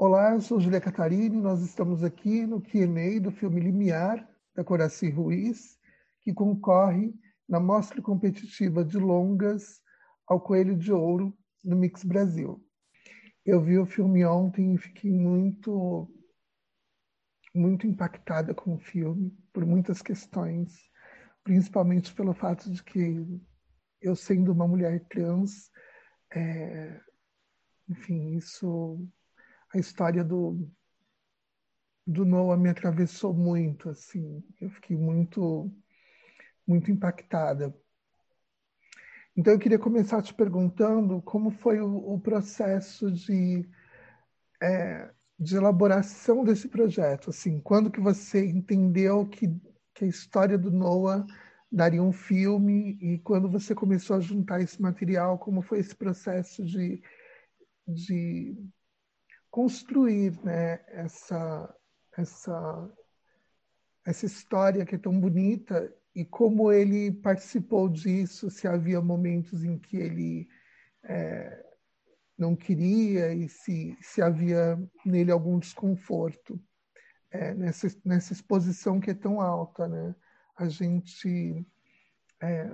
Olá, eu sou Julia Catarini, nós estamos aqui no Q&A do filme Limiar, da Coraci Ruiz, que concorre na mostra competitiva de longas ao Coelho de Ouro no Mix Brasil. Eu vi o filme ontem e fiquei muito muito impactada com o filme por muitas questões, principalmente pelo fato de que eu sendo uma mulher trans, é, enfim, isso a história do do Noah me atravessou muito, assim, eu fiquei muito muito impactada. Então eu queria começar te perguntando como foi o, o processo de é, de elaboração desse projeto, assim, quando que você entendeu que, que a história do Noah daria um filme e quando você começou a juntar esse material, como foi esse processo de, de construir né, essa, essa, essa história que é tão bonita e como ele participou disso, se havia momentos em que ele é, não queria e se, se havia nele algum desconforto é, nessa, nessa exposição que é tão alta, né? A gente, é,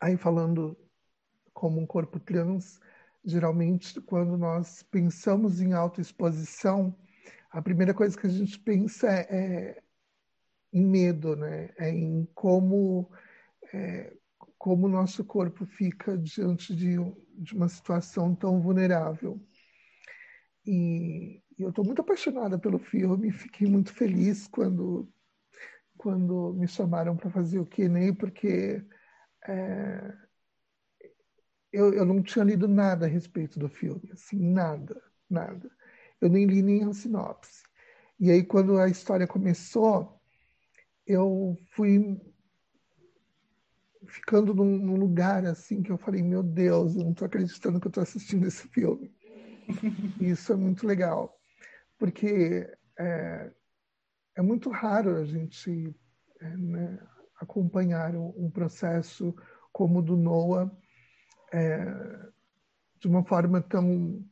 aí falando como um corpo trans, geralmente quando nós pensamos em autoexposição, a primeira coisa que a gente pensa é, é em medo, né? É em como é, como o nosso corpo fica diante de, de uma situação tão vulnerável. E, e eu estou muito apaixonada pelo filme, fiquei muito feliz quando quando me chamaram para fazer o Q&A, porque é, eu, eu não tinha lido nada a respeito do filme, assim, nada, nada. Eu nem li nem a sinopse. E aí, quando a história começou, eu fui ficando num, num lugar assim que eu falei, meu Deus, eu não estou acreditando que eu estou assistindo esse filme. Isso é muito legal, porque é, é muito raro a gente é, né, acompanhar um, um, processo como o do Noah é, de uma forma tão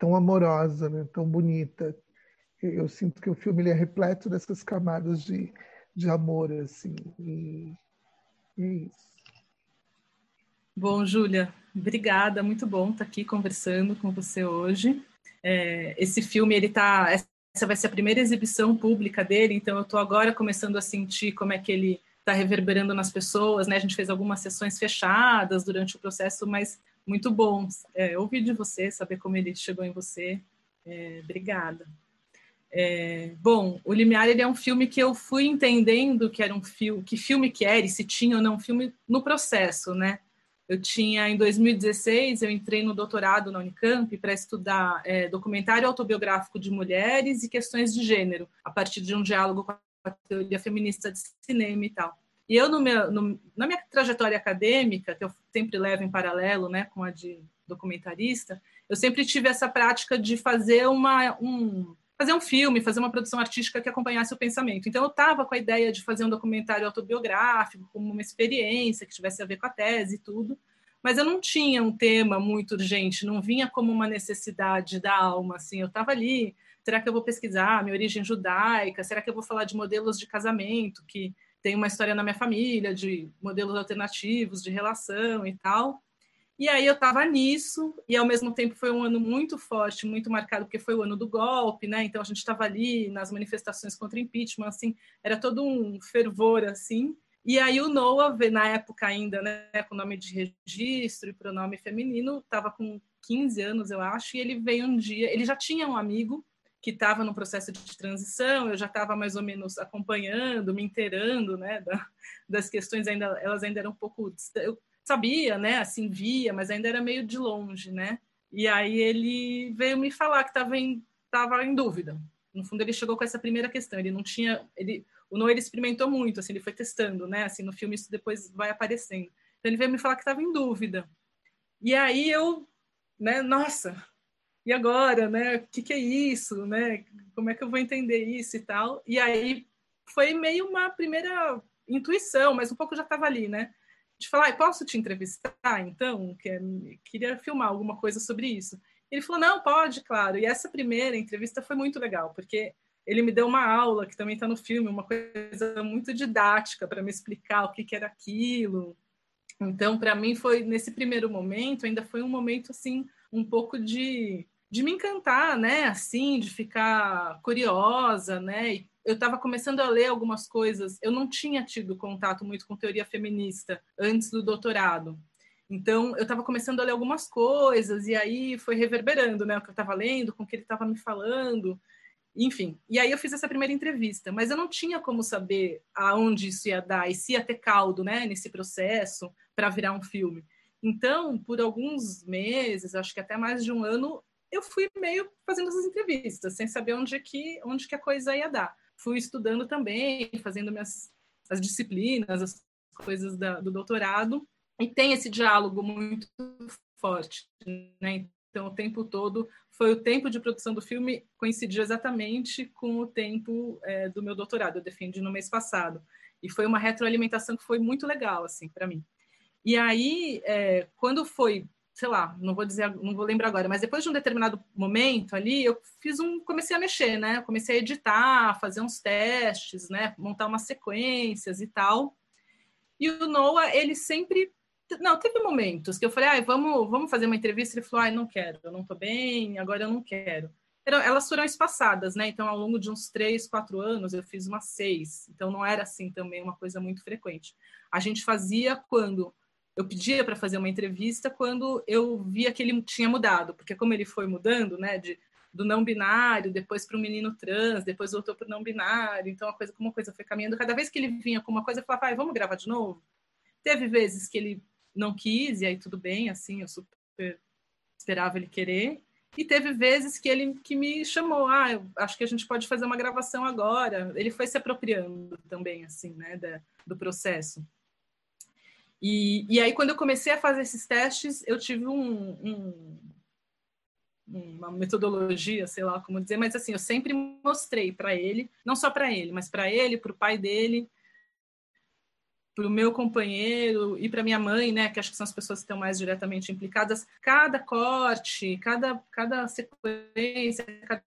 tão amorosa, né, tão bonita. Eu, eu sinto que o filme ele é repleto dessas camadas de, de amor, assim. E, e é isso. Bom, Júlia, obrigada, muito bom estar aqui conversando com você hoje. É, esse filme, ele tá, essa vai ser a primeira exibição pública dele, então eu estou agora começando a sentir como é que ele está reverberando nas pessoas, né? A gente fez algumas sessões fechadas durante o processo, mas muito bom é, ouvir de você, saber como ele chegou em você. É, obrigada. É, bom, o Limiar ele é um filme que eu fui entendendo que era um filme, que filme que era e se tinha ou não um filme no processo, né? Eu tinha, em 2016, eu entrei no doutorado na Unicamp para estudar é, documentário autobiográfico de mulheres e questões de gênero, a partir de um diálogo com a teoria feminista de cinema e tal. E eu, no meu, no, na minha trajetória acadêmica, que eu sempre levo em paralelo né, com a de documentarista, eu sempre tive essa prática de fazer uma, um, fazer um filme, fazer uma produção artística que acompanhasse o pensamento. Então, eu estava com a ideia de fazer um documentário autobiográfico, como uma experiência que tivesse a ver com a tese e tudo, mas eu não tinha um tema muito urgente, não vinha como uma necessidade da alma, assim, eu estava ali, será que eu vou pesquisar minha origem judaica, será que eu vou falar de modelos de casamento, que tem uma história na minha família, de modelos alternativos, de relação e tal, e aí eu estava nisso, e ao mesmo tempo foi um ano muito forte, muito marcado, porque foi o ano do golpe, né? Então a gente estava ali nas manifestações contra impeachment, assim, era todo um fervor, assim. E aí o Noah, na época ainda, né, com nome de registro e pronome feminino, estava com 15 anos, eu acho, e ele veio um dia, ele já tinha um amigo que estava no processo de transição, eu já estava mais ou menos acompanhando, me inteirando, né, da, das questões ainda, elas ainda eram um pouco, eu sabia, né? Assim, via, mas ainda era meio de longe, né? E aí ele veio me falar que estava em, tava em dúvida. No fundo, ele chegou com essa primeira questão. Ele não tinha. Ele, o Noé ele experimentou muito, assim, ele foi testando, né? Assim, no filme isso depois vai aparecendo. Então ele veio me falar que estava em dúvida. E aí eu, né? Nossa, e agora, né? O que, que é isso, né? Como é que eu vou entender isso e tal? E aí foi meio uma primeira intuição, mas um pouco já estava ali, né? de falar, posso te entrevistar, então? Quer, queria filmar alguma coisa sobre isso. Ele falou: não, pode, claro. E essa primeira entrevista foi muito legal, porque ele me deu uma aula, que também está no filme, uma coisa muito didática para me explicar o que, que era aquilo. Então, para mim, foi nesse primeiro momento, ainda foi um momento assim, um pouco de, de me encantar, né? Assim, de ficar curiosa, né? E eu estava começando a ler algumas coisas. Eu não tinha tido contato muito com teoria feminista antes do doutorado. Então, eu estava começando a ler algumas coisas, e aí foi reverberando né, o que eu estava lendo, com o que ele estava me falando, enfim. E aí eu fiz essa primeira entrevista, mas eu não tinha como saber aonde isso ia dar, e se ia ter caldo né, nesse processo para virar um filme. Então, por alguns meses, acho que até mais de um ano, eu fui meio fazendo essas entrevistas, sem saber onde que, onde que a coisa ia dar. Fui estudando também, fazendo minhas as disciplinas, as coisas da, do doutorado, e tem esse diálogo muito forte, né? Então, o tempo todo foi o tempo de produção do filme coincidiu exatamente com o tempo é, do meu doutorado. Eu defendi no mês passado e foi uma retroalimentação que foi muito legal assim para mim. E aí, é, quando foi, sei lá, não vou dizer, não vou lembrar agora, mas depois de um determinado momento ali, eu fiz um, comecei a mexer, né? Comecei a editar, fazer uns testes, né? Montar umas sequências e tal. E o Noah, ele sempre não, teve momentos que eu falei, ah, vamos, vamos fazer uma entrevista. Ele falou, ah, não quero, eu não estou bem, agora eu não quero. Elas foram espaçadas, né? Então, ao longo de uns três, quatro anos, eu fiz umas seis. Então, não era assim também uma coisa muito frequente. A gente fazia quando eu pedia para fazer uma entrevista quando eu via que ele tinha mudado, porque como ele foi mudando, né, de, do não binário, depois para o menino trans, depois voltou para o não binário, então a coisa como a coisa foi caminhando. Cada vez que ele vinha com uma coisa, eu falava, vamos gravar de novo. Teve vezes que ele não quis, e aí tudo bem, assim, eu super esperava ele querer. E teve vezes que ele que me chamou, ah, eu acho que a gente pode fazer uma gravação agora. Ele foi se apropriando também, assim, né, da, do processo. E, e aí, quando eu comecei a fazer esses testes, eu tive um, um, uma metodologia, sei lá como dizer, mas assim, eu sempre mostrei para ele, não só para ele, mas para ele, para o pai dele, para o meu companheiro e para minha mãe, né, que acho que são as pessoas que estão mais diretamente implicadas, cada corte, cada, cada sequência, cada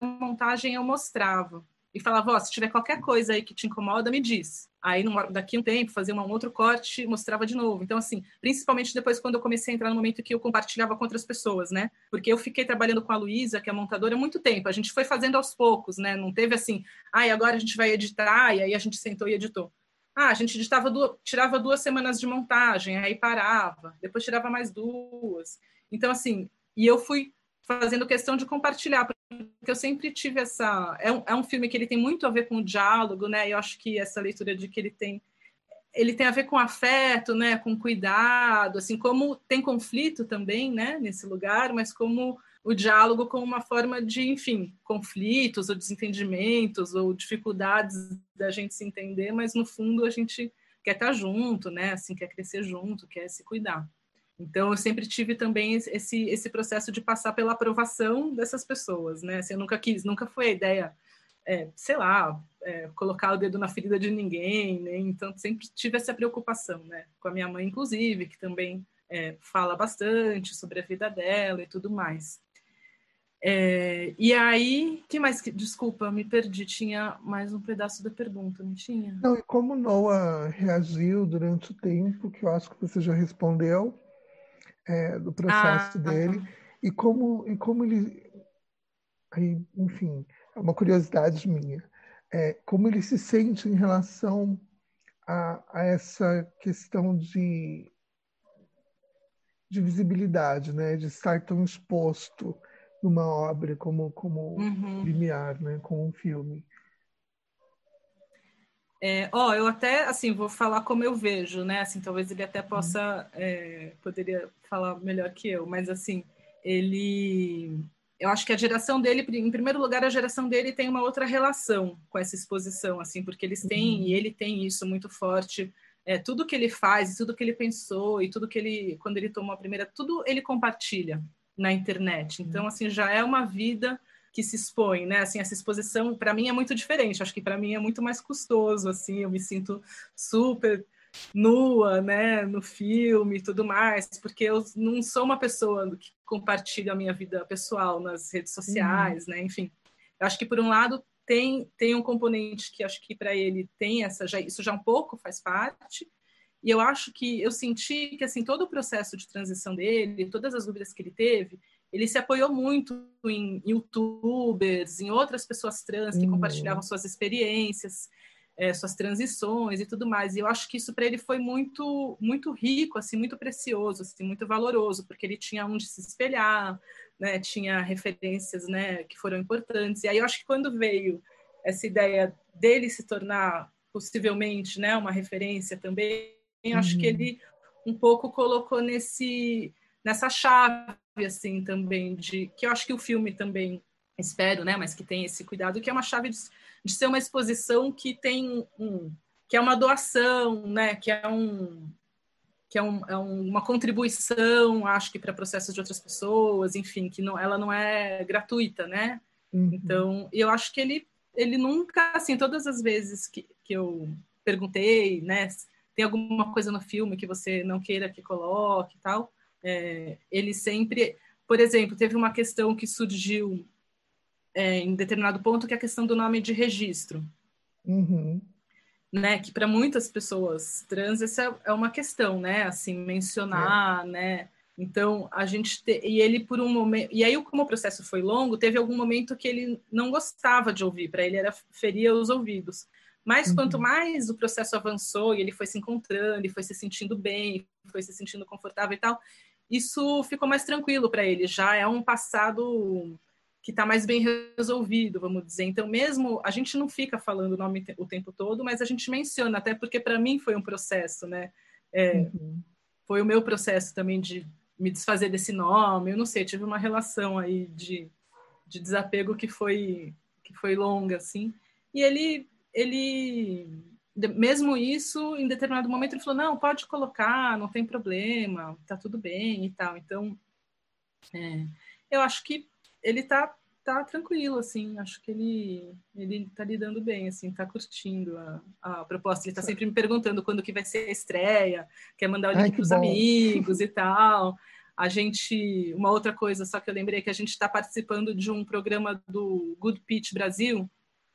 montagem eu mostrava. E falava, oh, se tiver qualquer coisa aí que te incomoda, me diz. Aí, daqui a um tempo, fazia um outro corte, mostrava de novo. Então, assim, principalmente depois quando eu comecei a entrar no momento que eu compartilhava com outras pessoas, né? Porque eu fiquei trabalhando com a Luísa, que é montadora, há muito tempo. A gente foi fazendo aos poucos, né? Não teve assim, ah, agora a gente vai editar, e aí a gente sentou e editou. Ah, a gente tirava duas semanas de montagem, aí parava, depois tirava mais duas. Então, assim, e eu fui fazendo questão de compartilhar, porque eu sempre tive essa. É um, é um filme que ele tem muito a ver com o diálogo, né? E eu acho que essa leitura de que ele tem. Ele tem a ver com afeto, né? Com cuidado, assim, como tem conflito também, né? Nesse lugar, mas como o diálogo como uma forma de, enfim, conflitos ou desentendimentos ou dificuldades da gente se entender, mas no fundo a gente quer estar junto, né? Assim, quer crescer junto, quer se cuidar. Então eu sempre tive também esse esse processo de passar pela aprovação dessas pessoas, né? Assim, eu nunca quis, nunca foi a ideia, é, sei lá, é, colocar o dedo na ferida de ninguém, né? Então sempre tive essa preocupação, né? Com a minha mãe, inclusive, que também é, fala bastante sobre a vida dela e tudo mais. É, e aí, que mais? Desculpa, me perdi. Tinha mais um pedaço da pergunta, não tinha? Não, e como Noah reagiu durante o tempo, que eu acho que você já respondeu, é, do processo ah, dele, tá. e como e como ele, aí, enfim, é uma curiosidade minha, é, como ele se sente em relação a, a essa questão de de visibilidade, né, de estar tão exposto numa obra como como uhum. limiar, né, como um filme. É, ó, eu até assim vou falar como eu vejo, né? Assim, talvez ele até possa é, poderia falar melhor que eu, mas assim ele, eu acho que a geração dele, em primeiro lugar, a geração dele tem uma outra relação com essa exposição, assim, porque eles têm uhum. e ele tem isso muito forte. É, tudo que ele faz, tudo que ele pensou e tudo que ele, quando ele tomou a primeira, tudo ele compartilha, na internet. Então, uhum. assim, já é uma vida que se expõe, né? Assim, essa exposição para mim é muito diferente. Acho que para mim é muito mais custoso, assim, eu me sinto super nua, né, no filme e tudo mais, porque eu não sou uma pessoa que compartilho a minha vida pessoal nas redes sociais, uhum. né? Enfim, eu acho que por um lado tem tem um componente que acho que para ele tem essa já isso já um pouco faz parte. E eu acho que eu senti que assim todo o processo de transição dele, todas as dúvidas que ele teve, ele se apoiou muito em youtubers, em outras pessoas trans que uhum. compartilhavam suas experiências é, suas transições e tudo mais. E eu acho que isso para ele foi muito muito rico, assim, muito precioso, assim, muito valoroso, porque ele tinha onde se espelhar, né? Tinha referências, né, que foram importantes. E aí eu acho que quando veio essa ideia dele se tornar possivelmente, né, uma referência também, eu acho que uhum. ele um pouco colocou nesse nessa chave assim também de que eu acho que o filme também espero, né, mas que tem esse cuidado que é uma chave de de ser uma exposição que tem um, que é uma doação, né? Que é um que é, um, é uma contribuição, acho que para processos de outras pessoas, enfim, que não, ela não é gratuita, né? Uhum. Então, eu acho que ele ele nunca, assim, todas as vezes que, que eu perguntei, né? Tem alguma coisa no filme que você não queira que coloque e tal? É, ele sempre, por exemplo, teve uma questão que surgiu é, em determinado ponto, que é a questão do nome de registro. Uhum. Né, que para muitas pessoas trans essa é uma questão, né? Assim, mencionar, é. né? Então, a gente te... e ele por um momento, e aí como o processo foi longo, teve algum momento que ele não gostava de ouvir, para ele era feria os ouvidos. Mas uhum. quanto mais o processo avançou e ele foi se encontrando, e foi se sentindo bem, foi se sentindo confortável e tal, isso ficou mais tranquilo para ele. Já é um passado que está mais bem resolvido, vamos dizer. Então, mesmo a gente não fica falando o nome o tempo todo, mas a gente menciona, até porque para mim foi um processo, né? É, uhum. Foi o meu processo também de me desfazer desse nome. Eu não sei, tive uma relação aí de, de desapego que foi que foi longa, assim. E ele ele mesmo isso, em determinado momento ele falou: não, pode colocar, não tem problema, tá tudo bem e tal. Então, é, eu acho que ele tá tá tranquilo, assim, acho que ele ele tá lidando bem, assim, tá curtindo a, a proposta. Ele tá sempre me perguntando quando que vai ser a estreia, quer mandar o link para os amigos e tal. A gente, uma outra coisa, só que eu lembrei que a gente está participando de um programa do Good Pitch Brasil,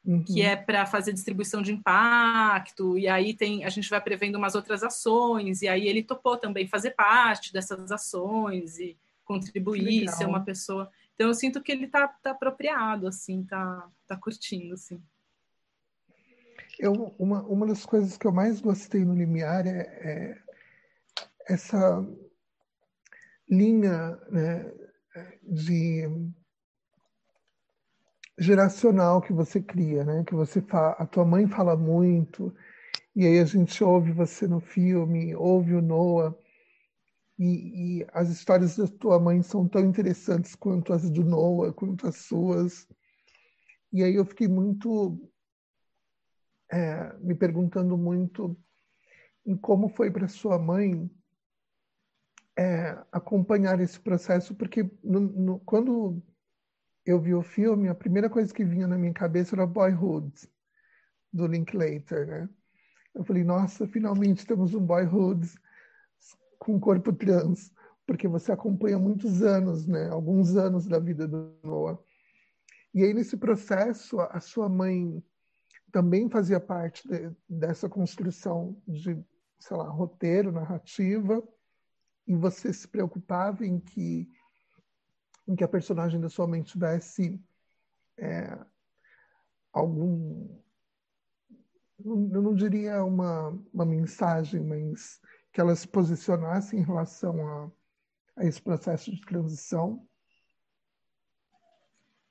uhum. que é para fazer distribuição de impacto, e aí tem, a gente vai prevendo umas outras ações, e aí ele topou também fazer parte dessas ações e contribuir, ser uma pessoa. Então eu sinto que ele tá, tá apropriado, assim, tá, tá curtindo, assim. Eu, uma, uma das coisas que eu mais gostei no Limiar é, é essa linha né, de geracional que você cria, né? Que você fa... a tua mãe fala muito e aí a gente ouve você no filme, ouve o Noah e, e, as histórias da tua mãe são tão interessantes quanto as do Noah, quanto as suas. E aí eu fiquei muito é, me perguntando muito em como foi para sua mãe é, acompanhar esse processo, porque no, no, quando eu vi o filme, a primeira coisa que vinha na minha cabeça era Boyhood, do Linklater, né? Eu falei, nossa, finalmente temos um Boyhood com corpo trans, porque você acompanha muitos anos, né? Alguns anos da vida do Noah. E aí nesse processo, a sua mãe também fazia parte de, dessa construção de, sei lá, roteiro, narrativa, e você se preocupava em que em que a personagem da sua mãe tivesse é, algum eu não diria uma, uma mensagem, mas que ela se posicionasse em relação a, a esse processo de transição?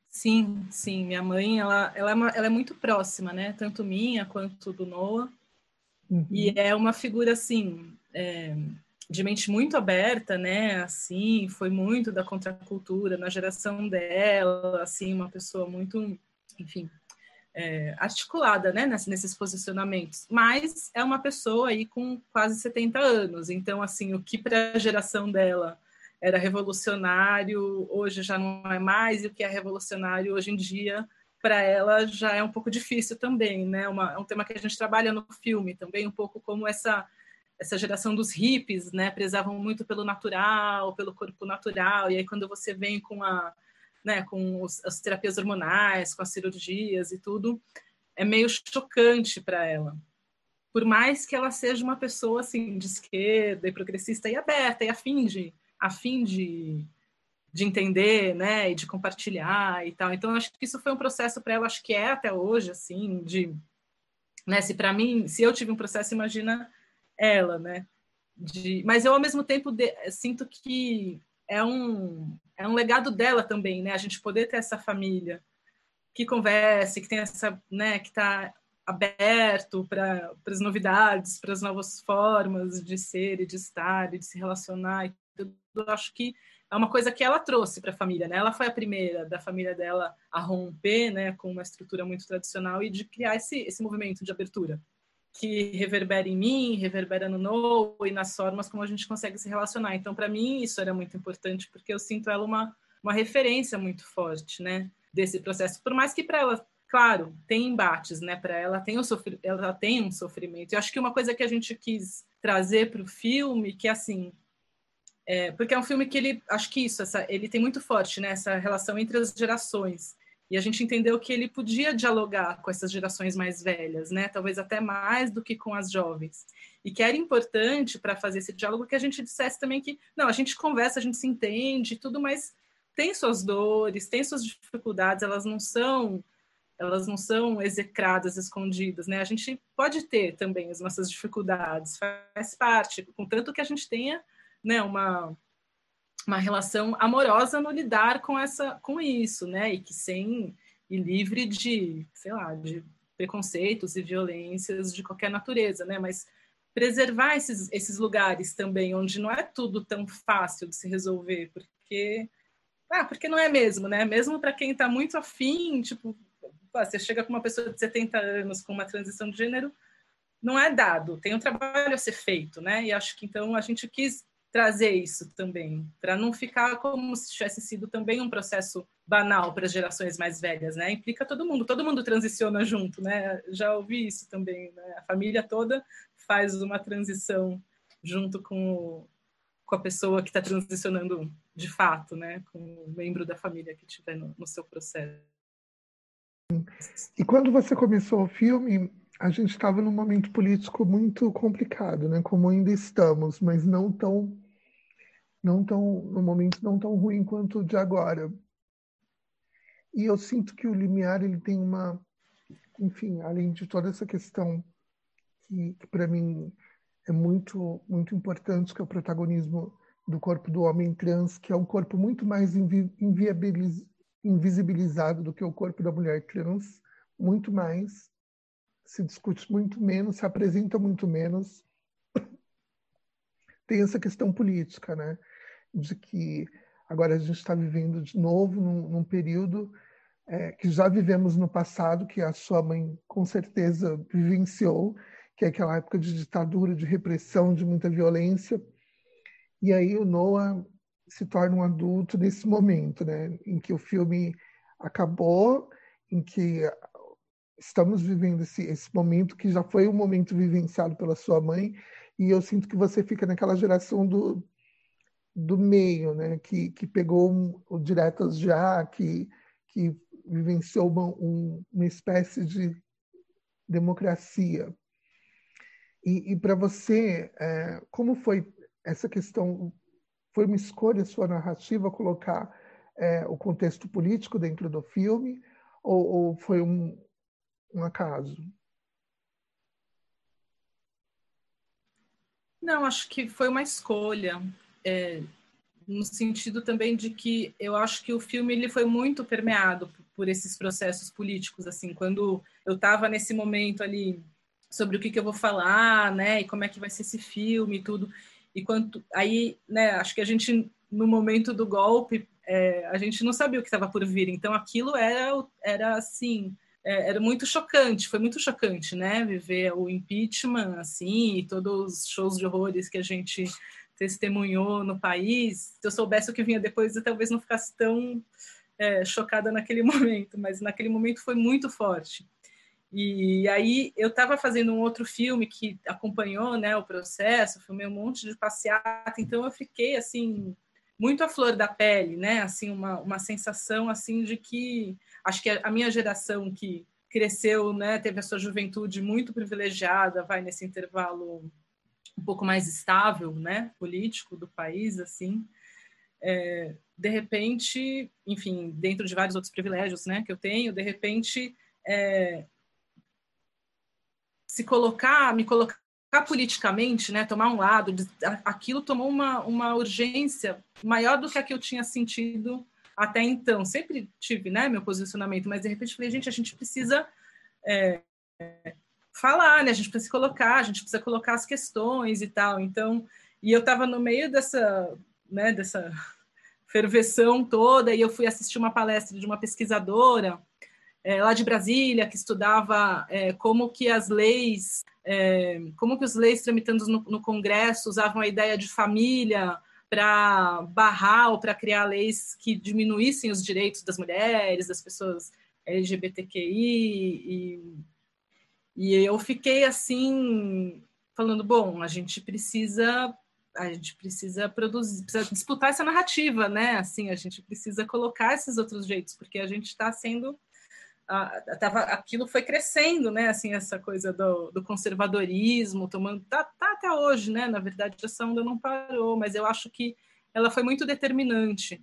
Sim, sim. Minha mãe, ela, ela, é, uma, ela é muito próxima, né? Tanto minha quanto do Noah. Uhum. E é uma figura, assim, é, de mente muito aberta, né? Assim, foi muito da contracultura na geração dela, assim, uma pessoa muito, enfim, é, articulada né, nesses posicionamentos, mas é uma pessoa aí com quase 70 anos, então assim o que para a geração dela era revolucionário hoje já não é mais e o que é revolucionário hoje em dia para ela já é um pouco difícil também, né? Uma, é um tema que a gente trabalha no filme também um pouco como essa essa geração dos hippies, né, prezavam muito pelo natural, pelo corpo natural, e aí quando você vem com a, né, com os, as terapias hormonais, com as cirurgias e tudo, é meio chocante para ela. Por mais que ela seja uma pessoa assim de esquerda e progressista e aberta e afim de, afim de, de entender, né, e de compartilhar e tal. Então acho que isso foi um processo para ela, acho que é até hoje assim, de né, se para mim, se eu tive um processo, imagina ela, né? De, mas eu ao mesmo tempo de, sinto que é um é um legado dela também, né? A gente poder ter essa família que converse, que tem essa, né, que está aberto para as novidades, para as novas formas de ser e de estar e de se relacionar e tudo. Acho que é uma coisa que ela trouxe para a família, né? Ela foi a primeira da família dela a romper, né, com uma estrutura muito tradicional e de criar esse esse movimento de abertura que reverbera em mim, reverbera no Noah e nas formas como a gente consegue se relacionar. Então, para mim, isso era muito importante, porque eu sinto ela uma, uma referência muito forte, né, desse processo. Por mais que para ela, claro, tem embates, né, para ela tem, ela tem um sofrimento. Eu acho que uma coisa que a gente quis trazer para o filme, que é assim, é, porque é um filme que ele, acho que isso, essa, ele tem muito forte, né, essa relação entre as gerações. E a gente entendeu que ele podia dialogar com essas gerações mais velhas, né? Talvez até mais do que com as jovens. E que era importante para fazer esse diálogo que a gente dissesse também que, não, a gente conversa, a gente se entende, tudo, mas tem suas dores, tem suas dificuldades, elas não são elas não são execradas, escondidas, né? A gente pode ter também as nossas dificuldades, faz parte, contanto que a gente tenha, né, uma uma relação amorosa no lidar com essa com isso, né? E que sem e livre de, sei lá, de preconceitos e violências de qualquer natureza, né? Mas preservar esses, esses lugares também onde não é tudo tão fácil de se resolver, porque ah, porque não é mesmo, né? Mesmo para quem está muito afim, tipo, você chega com uma pessoa de 70 anos com uma transição de gênero, não é dado, tem um trabalho a ser feito, né? E acho que então a gente quis trazer isso também, para não ficar como se tivesse sido também um processo banal para as gerações mais velhas, né? Implica todo mundo, todo mundo transiciona junto, né? Já ouvi isso também, né? A família toda faz uma transição junto com, o, com a pessoa que está transicionando de fato, né? Com o membro da família que estiver no, no seu processo. E quando você começou o filme, a gente estava num momento político muito complicado, né? Como ainda estamos, mas não tão, não tão, no momento não tão ruim quanto o de agora. E eu sinto que o Limiar ele tem uma, enfim, além de toda essa questão que, que para mim é muito, muito importante, que é o protagonismo do corpo do homem trans, que é um corpo muito mais invi invisibilizado do que o corpo da mulher trans, muito mais se discute muito menos, se apresenta muito menos. Tem essa questão política, né? De que agora a gente está vivendo de novo num, num período é, que já vivemos no passado, que a sua mãe com certeza vivenciou, que é aquela época de ditadura, de repressão, de muita violência. E aí o Noah se torna um adulto nesse momento, né? Em que o filme acabou, em que estamos vivendo esse, esse momento que já foi um momento vivenciado pela sua mãe, e eu sinto que você fica naquela geração do, do meio, né? que, que pegou um, o Diretas Já, que, que vivenciou uma, um, uma espécie de democracia. E, e para você, é, como foi essa questão? Foi uma escolha sua narrativa colocar é, o contexto político dentro do filme? Ou, ou foi um, um acaso? Não, acho que foi uma escolha, é, no sentido também de que eu acho que o filme ele foi muito permeado por, esses processos políticos, assim, quando eu estava nesse momento ali sobre o que, que eu vou falar, né, e como é que vai ser esse filme e tudo, e quanto aí, né, acho que a gente no momento do golpe é, a gente não sabia o que estava por vir, então aquilo era era assim é, era muito chocante, foi muito chocante, né? Viver o impeachment, assim, e todos os shows de horrores que a gente testemunhou no país. Se eu soubesse o que vinha depois, eu talvez não ficasse tão é, chocada naquele momento, mas naquele momento foi muito forte. E aí eu estava fazendo um outro filme que acompanhou né, o processo, filmei um monte de passeata, então eu fiquei assim muito à flor da pele, né? Assim uma, uma sensação assim de que acho que a minha geração que cresceu, né, teve a sua juventude muito privilegiada, vai nesse intervalo um pouco mais estável, né, político do país, assim, é, de repente, enfim, dentro de vários outros privilégios, né, que eu tenho, de repente, é, se colocar, me colocar politicamente, né, tomar um lado, aquilo tomou uma, uma urgência maior do que a que eu tinha sentido até então. Sempre tive, né, meu posicionamento, mas de repente falei, gente, a gente precisa é, falar, né, a gente precisa se colocar, a gente precisa colocar as questões e tal. Então, e eu estava no meio dessa, né, dessa ferveção toda, e eu fui assistir uma palestra de uma pesquisadora é, lá de Brasília, que estudava é, como que as leis, é, como que os leis tramitando no, no Congresso usavam a ideia de família para barrar ou para criar leis que diminuíssem os direitos das mulheres, das pessoas LGBTQI, e, e eu fiquei assim, falando, bom, a gente precisa a gente precisa produzir, precisa disputar essa narrativa, né? Assim, a gente precisa colocar esses outros jeitos, porque a gente está sendo tava, aquilo foi crescendo, né? Assim, essa coisa do, do, conservadorismo, tomando. Tá, tá até hoje, né? Na verdade, essa onda não parou, mas eu acho que ela foi muito determinante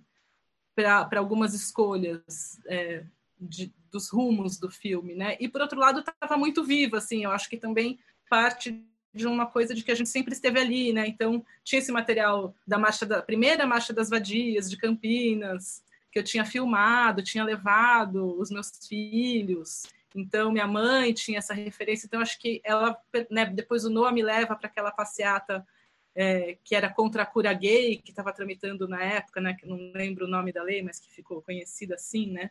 para algumas escolhas é, de, dos rumos do filme, né? E por outro lado, estava muito viva, assim. Eu acho que também parte de uma coisa de que a gente sempre esteve ali, né? Então tinha esse material da marcha da primeira marcha das vadias de Campinas, que eu tinha filmado, tinha levado os meus filhos. Então, minha mãe tinha essa referência. Então, acho que ela, né, depois o Noah me leva para aquela passeata é, que era contra a cura gay, que estava tramitando na época, né, que não lembro o nome da lei, mas que ficou conhecida assim, né?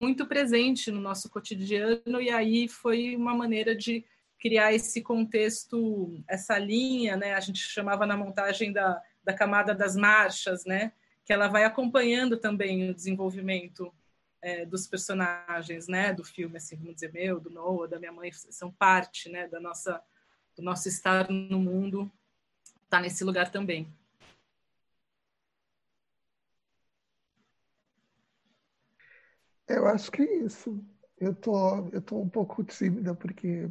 Muito presente no nosso cotidiano, e aí foi uma maneira de criar esse contexto, essa linha, né? A gente chamava na montagem da da camada das marchas, né? Que ela vai acompanhando também o desenvolvimento é, dos personagens, né? Do filme, assim, vamos dizer, meu, do Noah, da minha mãe, são parte, né? Da nossa, do nosso estar no mundo, tá nesse lugar também. Eu acho que é isso. Eu tô, eu tô um pouco tímida porque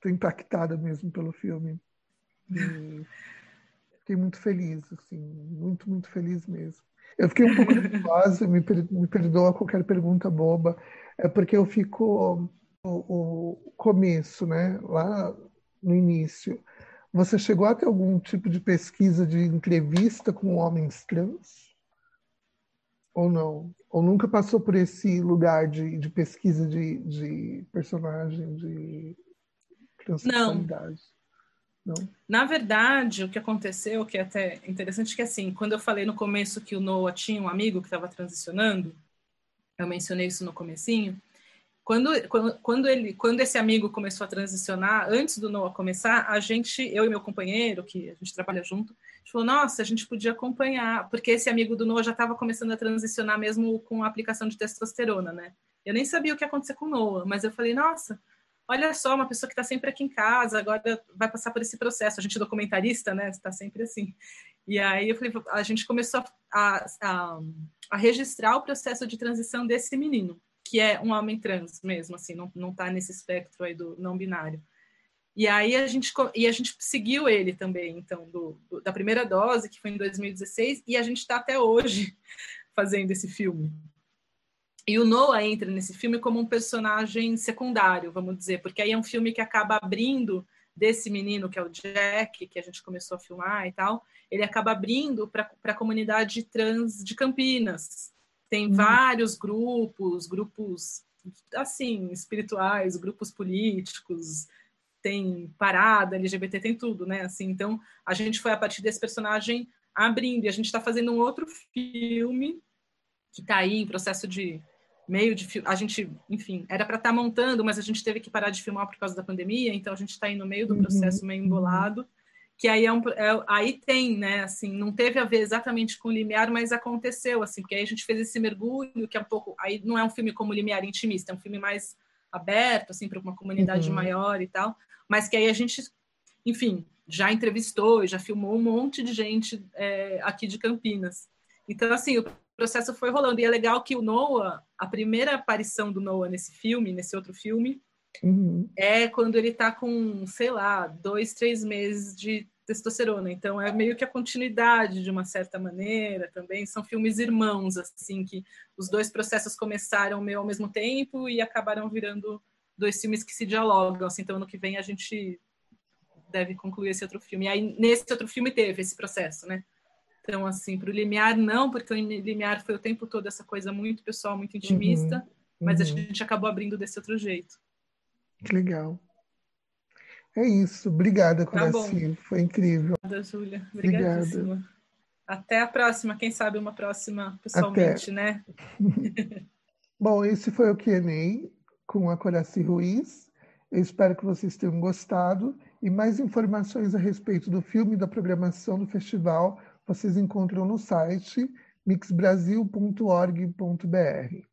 tô impactada mesmo pelo filme. E fiquei muito feliz, assim, muito, muito feliz mesmo. Eu fiquei um pouco nervosa, me, me perdoa qualquer pergunta boba, é porque eu fico o, o começo, né, lá no início. Você chegou a ter algum tipo de pesquisa de entrevista com homens trans? Ou não? Ou nunca passou por esse lugar de, de pesquisa de, de personagem, de transexualidade? Não. Não. Na verdade, o que aconteceu, que é até interessante, que assim, quando eu falei no começo que o Noah tinha um amigo que estava transicionando, eu mencionei isso no comecinho, quando, quando, quando, ele, quando esse amigo começou a transicionar, antes do Noah começar, a gente, eu e meu companheiro, que a gente trabalha junto, gente falou, nossa, a gente podia acompanhar, porque esse amigo do Noah já estava começando a transicionar mesmo com a aplicação de testosterona, né? Eu nem sabia o que ia acontecer com o Noah, mas eu falei, nossa, olha só, uma pessoa que está sempre aqui em casa, agora vai passar por esse processo. A gente é documentarista, né? Está sempre assim. E aí eu falei, a gente começou a, a, a, registrar o processo de transição desse menino, que é um homem trans mesmo, assim, não, não tá nesse espectro aí do não binário. E aí a gente, e a gente seguiu ele também, então, do, do da primeira dose, que foi em 2016, e a gente está até hoje fazendo esse filme. E o Noah entra nesse filme como um personagem secundário, vamos dizer, porque aí é um filme que acaba abrindo desse menino que é o Jack, que a gente começou a filmar e tal, ele acaba abrindo para a comunidade trans de Campinas. Tem uhum. vários grupos, grupos assim, espirituais, grupos políticos, tem parada LGBT, tem tudo, né? Assim, então a gente foi a partir desse personagem abrindo e a gente está fazendo um outro filme que está aí em processo de meio de a gente, enfim, era para estar tá montando, mas a gente teve que parar de filmar por causa da pandemia, então a gente está aí no meio do uhum. processo meio embolado, que aí é um, é, aí tem, né, assim, não teve a ver exatamente com o Limiar, mas aconteceu, assim, porque aí a gente fez esse mergulho, que é um pouco, aí não é um filme como Limiar intimista, é um filme mais aberto, assim, para uma comunidade uhum. maior e tal, mas que aí a gente, enfim, já entrevistou e já filmou um monte de gente é, aqui de Campinas. Então, assim, o processo foi rolando, e é legal que o Noah, a primeira aparição do Noah nesse filme, nesse outro filme, Uhum. É quando ele está com, sei lá, dois, três meses de testosterona. Então é meio que a continuidade de uma certa maneira também. São filmes irmãos, assim, que os dois processos começaram meio ao mesmo tempo e acabaram virando dois filmes que se dialogam. Assim, então ano que vem a gente deve concluir esse outro filme. E aí nesse outro filme teve esse processo, né? Então, assim, para o Limiar, não, porque o Limiar foi o tempo todo essa coisa muito pessoal, muito intimista, uhum, mas a uhum. gente acabou abrindo desse outro jeito. Que legal. É isso. Obrigada, Coraci. Tá Foi incrível. Obrigada, Júlia. Obrigada. Até a próxima. Quem sabe uma próxima pessoalmente, Até. né? bom, esse foi o Q&A com a Coraci Ruiz. Eu espero que vocês tenham gostado. E mais informações a respeito do filme e da programação do festival vocês encontram no site mixbrasil.org.br.